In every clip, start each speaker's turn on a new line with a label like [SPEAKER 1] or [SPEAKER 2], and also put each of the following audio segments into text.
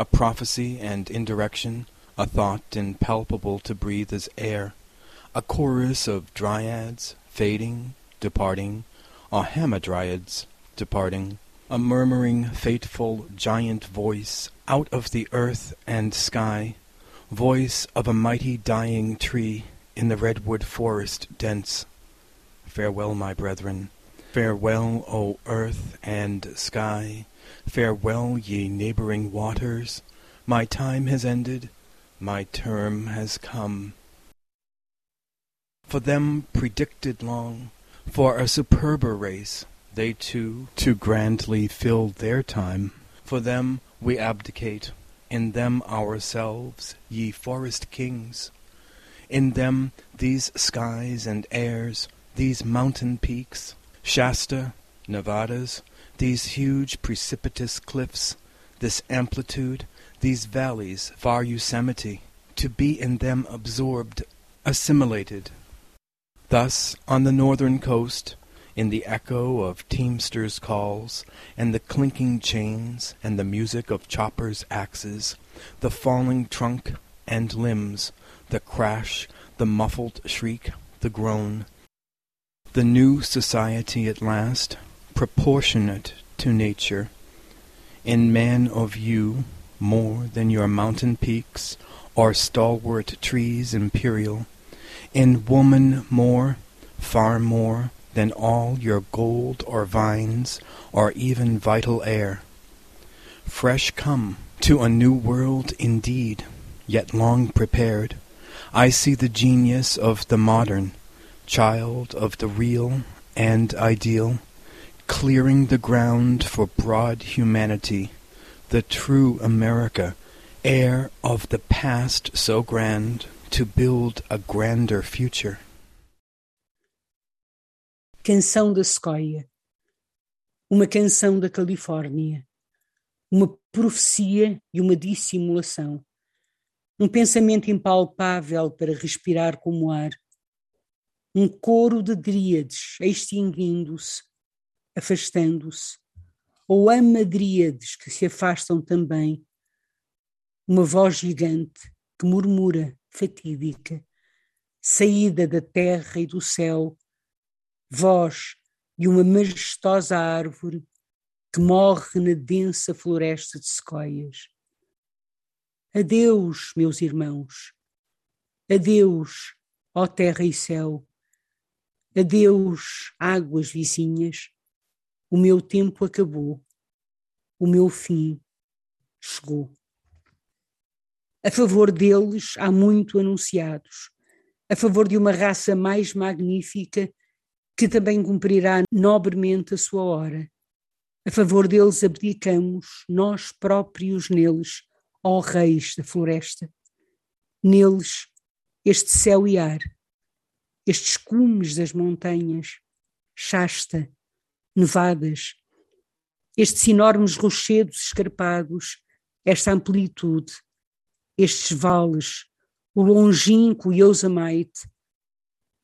[SPEAKER 1] A prophecy and indirection, a thought impalpable to breathe as air, a chorus of dryads, fading, departing, a hamadryads, departing, a murmuring, fateful, giant voice out of the earth and sky, voice of a mighty dying tree in the redwood forest dense. Farewell, my brethren, farewell, O earth and sky, Farewell, ye neighboring waters, my time has ended, my term has come. For them predicted long, for a superber race, they too too grandly filled their time. For them we abdicate, in them ourselves, ye forest kings. In them these skies and airs, these mountain peaks, Shasta, Nevadas, these huge precipitous cliffs, this amplitude, these valleys, far Yosemite, to be in them absorbed, assimilated. Thus, on the northern coast, in the echo of teamsters' calls, and the clinking chains, and the music of choppers' axes, the falling trunk and limbs, the crash, the muffled shriek, the groan, the new society at last, proportionate to nature, in man of you more than your mountain peaks or stalwart trees imperial, in woman more, far more than all your gold or vines or even vital air. Fresh come to a new world indeed, yet long prepared, I see the genius of the modern, child of the real and ideal, clearing the ground for broad humanity, the true America, heir of the past so grand, to build a grander future.
[SPEAKER 2] Canção da Sequoia, uma canção da Califórnia, uma profecia e uma dissimulação, um pensamento impalpável para respirar como ar, um coro de dríades extinguindo-se afastando-se, ou amadríades que se afastam também, uma voz gigante que murmura, fatídica, saída da terra e do céu, voz de uma majestosa árvore que morre na densa floresta de sequoias. Adeus, meus irmãos. Adeus, ó terra e céu. Adeus, águas vizinhas. O meu tempo acabou. O meu fim chegou. A favor deles há muito anunciados, a favor de uma raça mais magnífica que também cumprirá nobremente a sua hora. A favor deles abdicamos, nós próprios neles, ó reis da floresta. Neles, este céu e ar, estes cumes das montanhas, Shasta, nevadas, estes enormes rochedos escarpados, esta amplitude, estes vales, o longínquo Yosemite,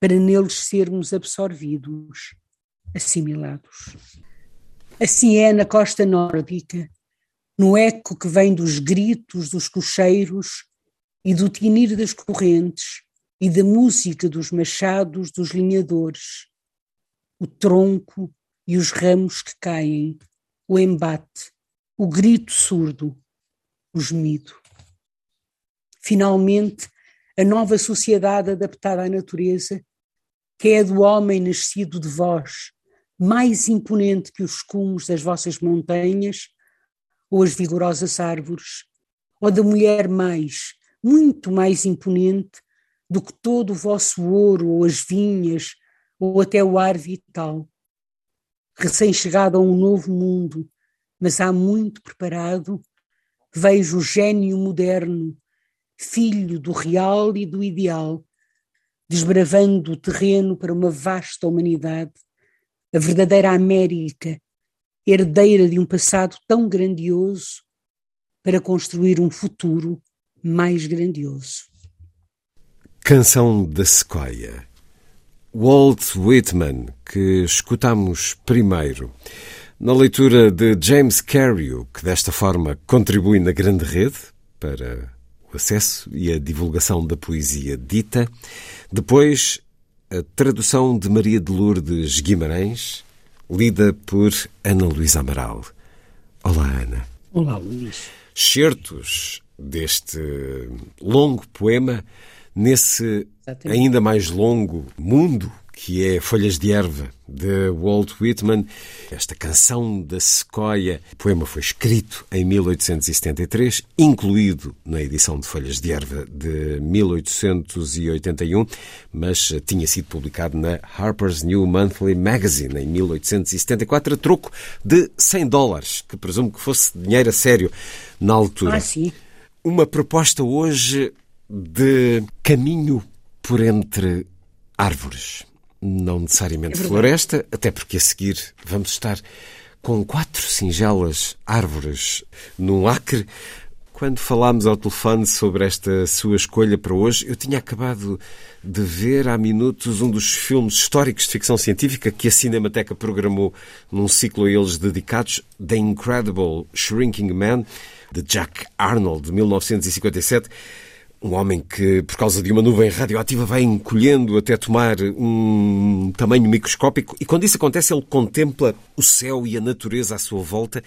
[SPEAKER 2] para neles sermos absorvidos, assimilados. Assim é na costa nórdica, no eco que vem dos gritos dos cocheiros e do tinir das correntes e da música dos machados dos linhadores, o tronco e os ramos que caem, o embate, o grito surdo, o gemido. Finalmente, a nova sociedade adaptada à natureza, que é do homem nascido de vós, mais imponente que os cumes das vossas montanhas, ou as vigorosas árvores, ou da mulher mais, muito mais imponente do que todo o vosso ouro, ou as vinhas, ou até o ar vital. Recém-chegado a um novo mundo, mas há muito preparado, vejo o gênio moderno, filho do real e do ideal, desbravando o terreno para uma vasta humanidade, a verdadeira América, herdeira de um passado tão grandioso, para construir um futuro mais grandioso.
[SPEAKER 3] Canção da Sequoia. Walt Whitman, que escutamos primeiro. Na leitura de James Carrew, que desta forma contribui na grande rede para o acesso e a divulgação da poesia dita. Depois, a tradução de Maria de Lourdes Guimarães, lida por Ana Luísa Amaral. Olá, Ana.
[SPEAKER 2] Olá, Luís.
[SPEAKER 3] Certos deste longo poema nesse Exatamente. ainda mais longo mundo que é Folhas de Erva, de Walt Whitman. Esta canção da sequoia. O poema foi escrito em 1873, incluído na edição de Folhas de Erva de 1881, mas tinha sido publicado na Harper's New Monthly Magazine em 1874, a troco de 100 dólares, que presumo que fosse dinheiro a sério na altura.
[SPEAKER 2] Ah, sim.
[SPEAKER 3] Uma proposta hoje de caminho por entre árvores. Não necessariamente é floresta, até porque a seguir vamos estar com quatro singelas árvores num acre. Quando falámos ao telefone sobre esta sua escolha para hoje, eu tinha acabado de ver há minutos um dos filmes históricos de ficção científica que a Cinemateca programou num ciclo a eles dedicados, The Incredible Shrinking Man, de Jack Arnold, de 1957 um homem que, por causa de uma nuvem radioativa, vai encolhendo até tomar um tamanho microscópico, e quando isso acontece, ele contempla o céu e a natureza à sua volta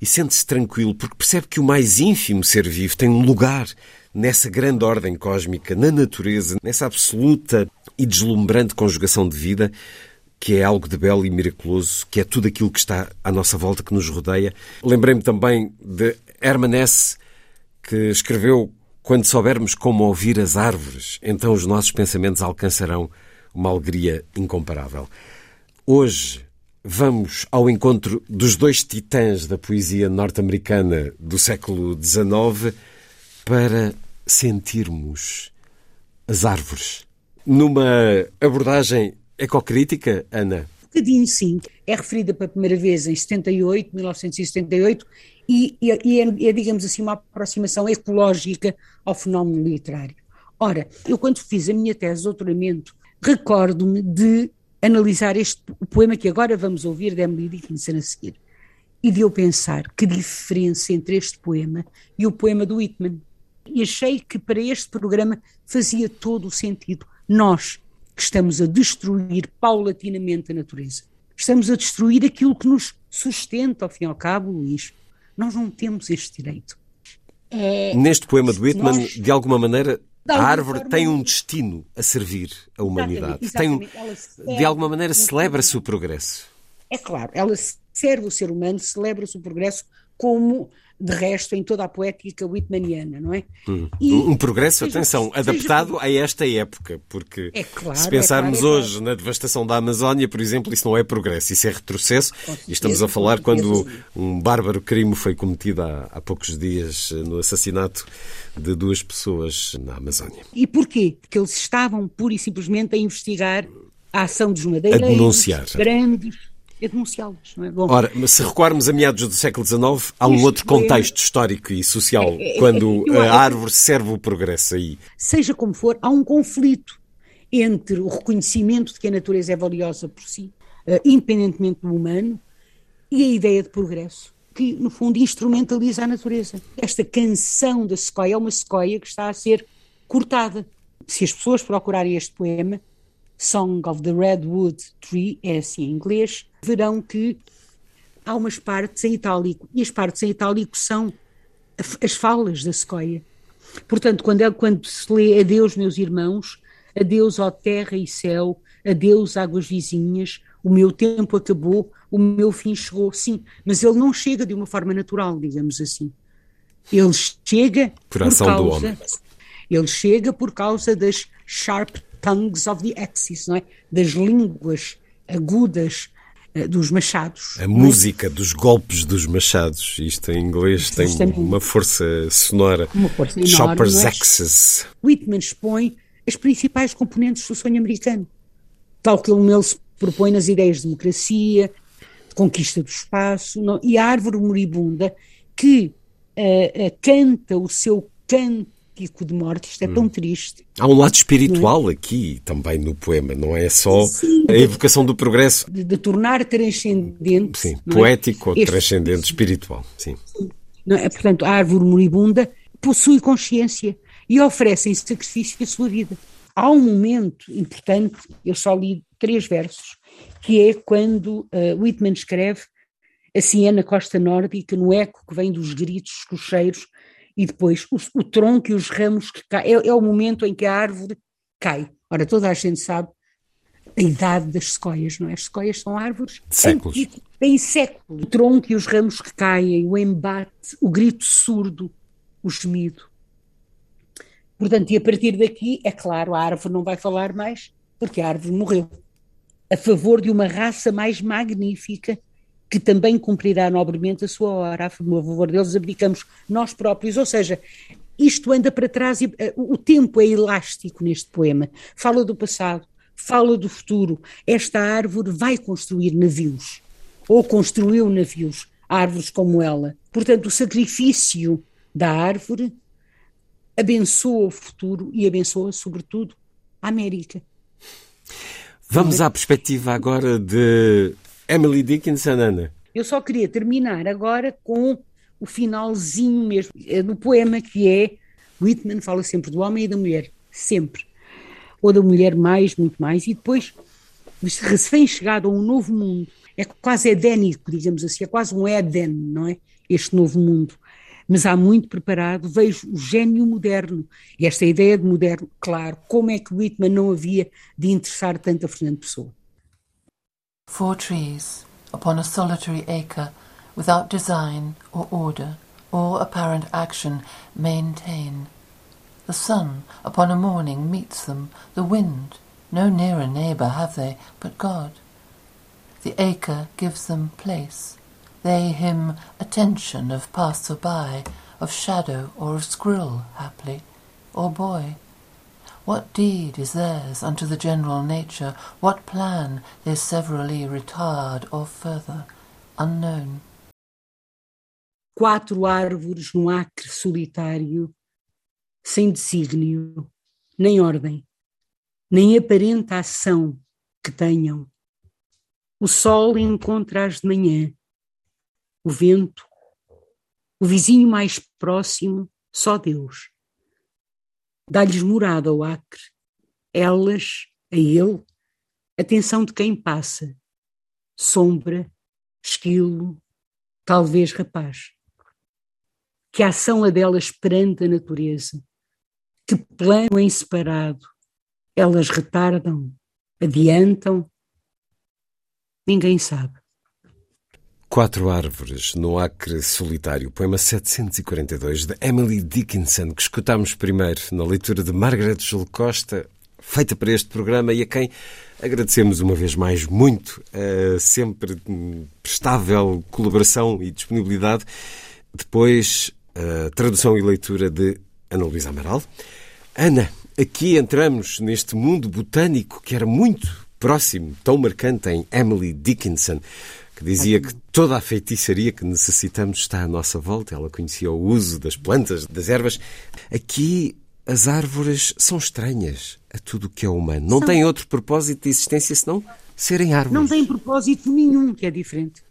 [SPEAKER 3] e sente-se tranquilo, porque percebe que o mais ínfimo ser vivo tem um lugar nessa grande ordem cósmica, na natureza, nessa absoluta e deslumbrante conjugação de vida, que é algo de belo e miraculoso, que é tudo aquilo que está à nossa volta, que nos rodeia. Lembrei-me também de Herman Hesse, que escreveu quando soubermos como ouvir as árvores, então os nossos pensamentos alcançarão uma alegria incomparável. Hoje vamos ao encontro dos dois titãs da poesia norte-americana do século XIX para sentirmos as árvores. Numa abordagem ecocrítica, Ana?
[SPEAKER 2] Um bocadinho, sim. É referida pela primeira vez em 78, 1978, e, e, e é, é, digamos assim, uma aproximação ecológica ao fenómeno literário. Ora, eu quando fiz a minha tese de doutoramento, recordo-me de analisar este o poema que agora vamos ouvir de Emily Dickinson a seguir, e de eu pensar que diferença entre este poema e o poema do Whitman. E achei que para este programa fazia todo o sentido. Nós, que estamos a destruir paulatinamente a natureza, estamos a destruir aquilo que nos sustenta, ao fim e ao cabo, Luís, nós não temos este direito.
[SPEAKER 3] É, Neste poema de Whitman, nós, de alguma maneira, de alguma a árvore forma, tem um destino a servir a humanidade. Exatamente, exatamente. Tem um, de alguma maneira, celebra-se o progresso.
[SPEAKER 2] É claro, ela serve o ser humano, celebra-se o progresso como de resto, em toda a poética whitmaniana, não é?
[SPEAKER 3] Hum. E, um progresso, seja, atenção, seja, adaptado seja, a esta época, porque é claro, se pensarmos é claro, é hoje claro. na devastação da Amazónia, por exemplo, isso não é progresso, isso é retrocesso. Certeza, e estamos a falar quando um bárbaro crime foi cometido há, há poucos dias no assassinato de duas pessoas na Amazónia.
[SPEAKER 2] E porquê? Porque eles estavam pura e simplesmente a investigar a ação dos madeireiros,
[SPEAKER 3] a denunciar.
[SPEAKER 2] grandes é denunciá-los. É?
[SPEAKER 3] Ora, se recuarmos a meados do século XIX, há um outro contexto é, histórico e social, é, é, quando é, a árvore serve o progresso aí.
[SPEAKER 2] Seja como for, há um conflito entre o reconhecimento de que a natureza é valiosa por si, uh, independentemente do humano, e a ideia de progresso, que no fundo instrumentaliza a natureza. Esta canção da sequoia é uma sequoia que está a ser cortada. Se as pessoas procurarem este poema, Song of the Redwood Tree, é assim em inglês, verão que há umas partes em itálico, e as partes em itálico são as falas da sequoia. Portanto, quando, é, quando se lê Adeus, meus irmãos, adeus, ó terra e céu, adeus, águas vizinhas, o meu tempo acabou, o meu fim chegou. Sim, mas ele não chega de uma forma natural, digamos assim. Ele chega
[SPEAKER 3] por, por ação
[SPEAKER 2] causa,
[SPEAKER 3] do homem.
[SPEAKER 2] Ele chega por causa das sharp tongues of the axis, não é? Das línguas agudas dos machados.
[SPEAKER 3] A música dos golpes dos machados, isto em inglês tem uma força sonora.
[SPEAKER 2] Uma força enorme.
[SPEAKER 3] Axis.
[SPEAKER 2] Whitman expõe as principais componentes do sonho americano, tal como ele se propõe nas ideias de democracia, de conquista do espaço, não? e a árvore moribunda que uh, uh, canta o seu de morte, isto é hum. tão triste.
[SPEAKER 3] Há um lado espiritual é? aqui também no poema, não é só Sim, a evocação do progresso.
[SPEAKER 2] De, de tornar transcendente.
[SPEAKER 3] Sim, é? poético é? ou este, transcendente espiritual. Sim.
[SPEAKER 2] Não é? Portanto, a árvore moribunda possui consciência e oferece em sacrifício a sua vida. Há um momento importante, eu só li três versos, que é quando uh, Whitman escreve a Siena Costa Nórdica no eco que vem dos gritos, cocheiros, e depois o, o tronco e os ramos que caem. É, é, o momento em que a árvore cai. Ora, toda a gente sabe a idade das sequoias, não é? As sequoias são árvores
[SPEAKER 3] séculos.
[SPEAKER 2] Têm séculos. O tronco e os ramos que caem, o embate, o grito surdo, o gemido. Portanto, e a partir daqui, é claro, a árvore não vai falar mais, porque a árvore morreu. A favor de uma raça mais magnífica que também cumprirá nobremente a sua hora. A favor deles abdicamos nós próprios, ou seja, isto anda para trás e uh, o tempo é elástico neste poema. Fala do passado, fala do futuro. Esta árvore vai construir navios, ou construiu navios, árvores como ela. Portanto, o sacrifício da árvore abençoa o futuro e abençoa, sobretudo, a América.
[SPEAKER 3] Vamos à perspectiva agora de Emily Dickinson, Ana.
[SPEAKER 2] Eu só queria terminar agora com o finalzinho mesmo é do poema que é Whitman fala sempre do homem e da mulher, sempre. Ou da mulher mais, muito mais, e depois recém-chegado a um novo mundo. É quase edénico, digamos assim, é quase um Éden, não é? Este novo mundo. Mas há muito preparado, vejo o gênio moderno. E esta ideia de moderno, claro, como é que Whitman não havia de interessar tanto a Fernando Pessoa?
[SPEAKER 4] Four trees upon a solitary acre, without design or order or apparent action, maintain. The sun upon a morning meets them, the wind, no nearer neighbour have they but God. The acre gives them place, they him attention of passer-by, of shadow or of squirrel, haply, or boy. What deed is theirs unto the general nature? What plan they severally retard or further, unknown?
[SPEAKER 2] Quatro árvores num acre solitário, sem desígnio, nem ordem, nem aparente ação que tenham. O sol encontra-as de manhã, o vento, o vizinho mais próximo, só Deus dá-lhes morada ao acre, elas, a ele, atenção de quem passa, sombra, esquilo, talvez rapaz. Que ação a delas perante a natureza, que plano em separado, elas retardam, adiantam, ninguém sabe.
[SPEAKER 3] Quatro Árvores no Acre Solitário, poema 742 de Emily Dickinson, que escutámos primeiro na leitura de Margaret Jul Costa, feita para este programa e a quem agradecemos uma vez mais muito a sempre prestável colaboração e disponibilidade. Depois, a tradução e leitura de Ana Luísa Amaral. Ana, aqui entramos neste mundo botânico que era muito próximo, tão marcante em Emily Dickinson que dizia que toda a feitiçaria que necessitamos está à nossa volta. Ela conhecia o uso das plantas, das ervas. Aqui as árvores são estranhas a tudo o que é humano. Não têm outro propósito de existência senão serem árvores.
[SPEAKER 2] Não têm propósito nenhum, que é diferente.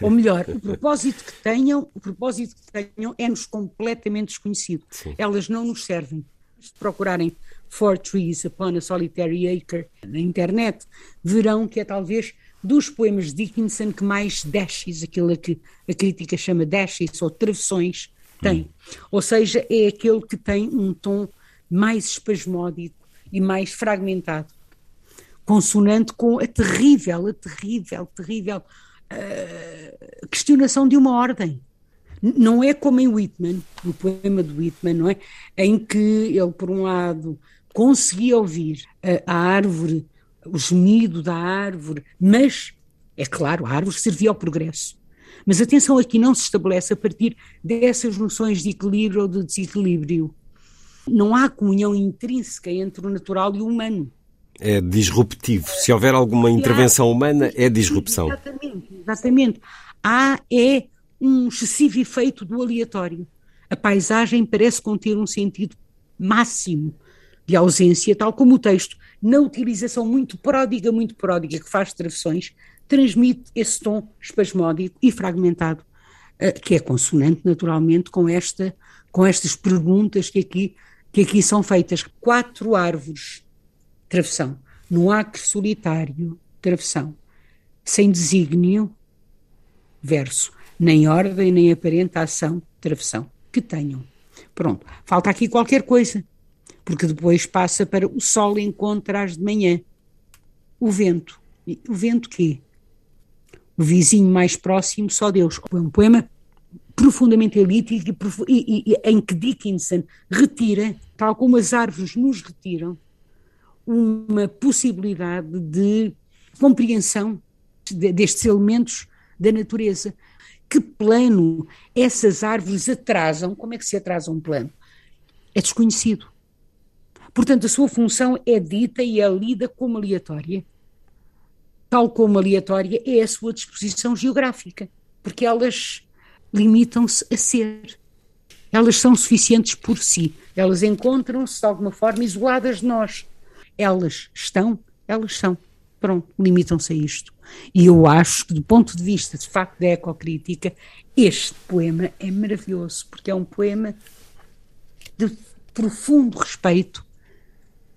[SPEAKER 2] Ou melhor, o propósito que tenham, o propósito que tenham é-nos completamente desconhecido. Sim. Elas não nos servem. Se procurarem Four Trees Upon a Solitary Acre na internet, verão que é talvez dos poemas de Dickinson que mais dashes, aquilo que a crítica chama dashes ou travessões, tem. Hum. Ou seja, é aquele que tem um tom mais espasmódico e mais fragmentado, consonante com a terrível, a terrível, terrível uh, questionação de uma ordem. Não é como em Whitman, no poema de Whitman, não é? Em que ele, por um lado, conseguia ouvir a, a árvore, o gemido da árvore, mas, é claro, a árvore servia ao progresso. Mas atenção aqui não se estabelece a partir dessas noções de equilíbrio ou de desequilíbrio. Não há comunhão intrínseca entre o natural e o humano.
[SPEAKER 3] É disruptivo. Se houver alguma intervenção humana, é disrupção.
[SPEAKER 2] Exatamente, exatamente. Há é um excessivo efeito do aleatório. A paisagem parece conter um sentido máximo de ausência, tal como o texto, na utilização muito pródiga, muito pródiga, que faz travessões, transmite esse tom espasmódico e fragmentado, eh, que é consonante naturalmente com, esta, com estas perguntas que aqui, que aqui são feitas. Quatro árvores, travessão, no acre solitário, travessão, sem desígnio, verso, nem ordem nem aparente ação, travessão, que tenham. Pronto, falta aqui qualquer coisa, porque depois passa para o sol encontra às de manhã, o vento. O vento quê? o vizinho mais próximo, só Deus. É um poema profundamente elítico e, e, e, em que Dickinson retira, tal como as árvores nos retiram, uma possibilidade de compreensão de, destes elementos da natureza. Que plano essas árvores atrasam? Como é que se atrasa um plano? É desconhecido. Portanto, a sua função é dita e é lida como aleatória tal como aleatória, é a sua disposição geográfica, porque elas limitam-se a ser. Elas são suficientes por si. Elas encontram-se de alguma forma isoladas de nós. Elas estão, elas são. Pronto, limitam-se a isto. E eu acho que, do ponto de vista, de facto, da ecocrítica, este poema é maravilhoso, porque é um poema de profundo respeito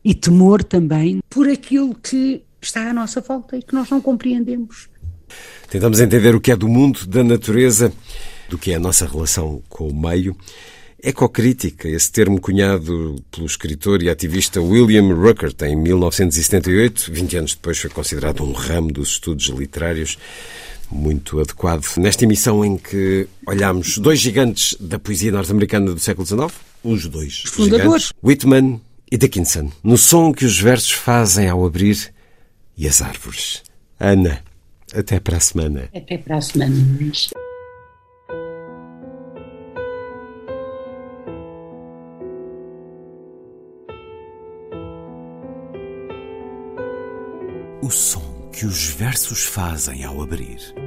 [SPEAKER 2] e temor também por aquilo que está à nossa volta e que nós não compreendemos.
[SPEAKER 3] Tentamos entender o que é do mundo, da natureza, do que é a nossa relação com o meio. Ecocrítica, esse termo cunhado pelo escritor e ativista William Ruckert em 1978, 20 anos depois foi considerado um ramo dos estudos literários muito adequado. Nesta emissão em que olhamos dois gigantes da poesia norte-americana do século XIX, os dois
[SPEAKER 2] os fundadores,
[SPEAKER 3] Whitman e Dickinson, no som que os versos fazem ao abrir e as árvores. Ana, até para a semana.
[SPEAKER 2] Até para a semana.
[SPEAKER 3] O som que os versos fazem ao abrir.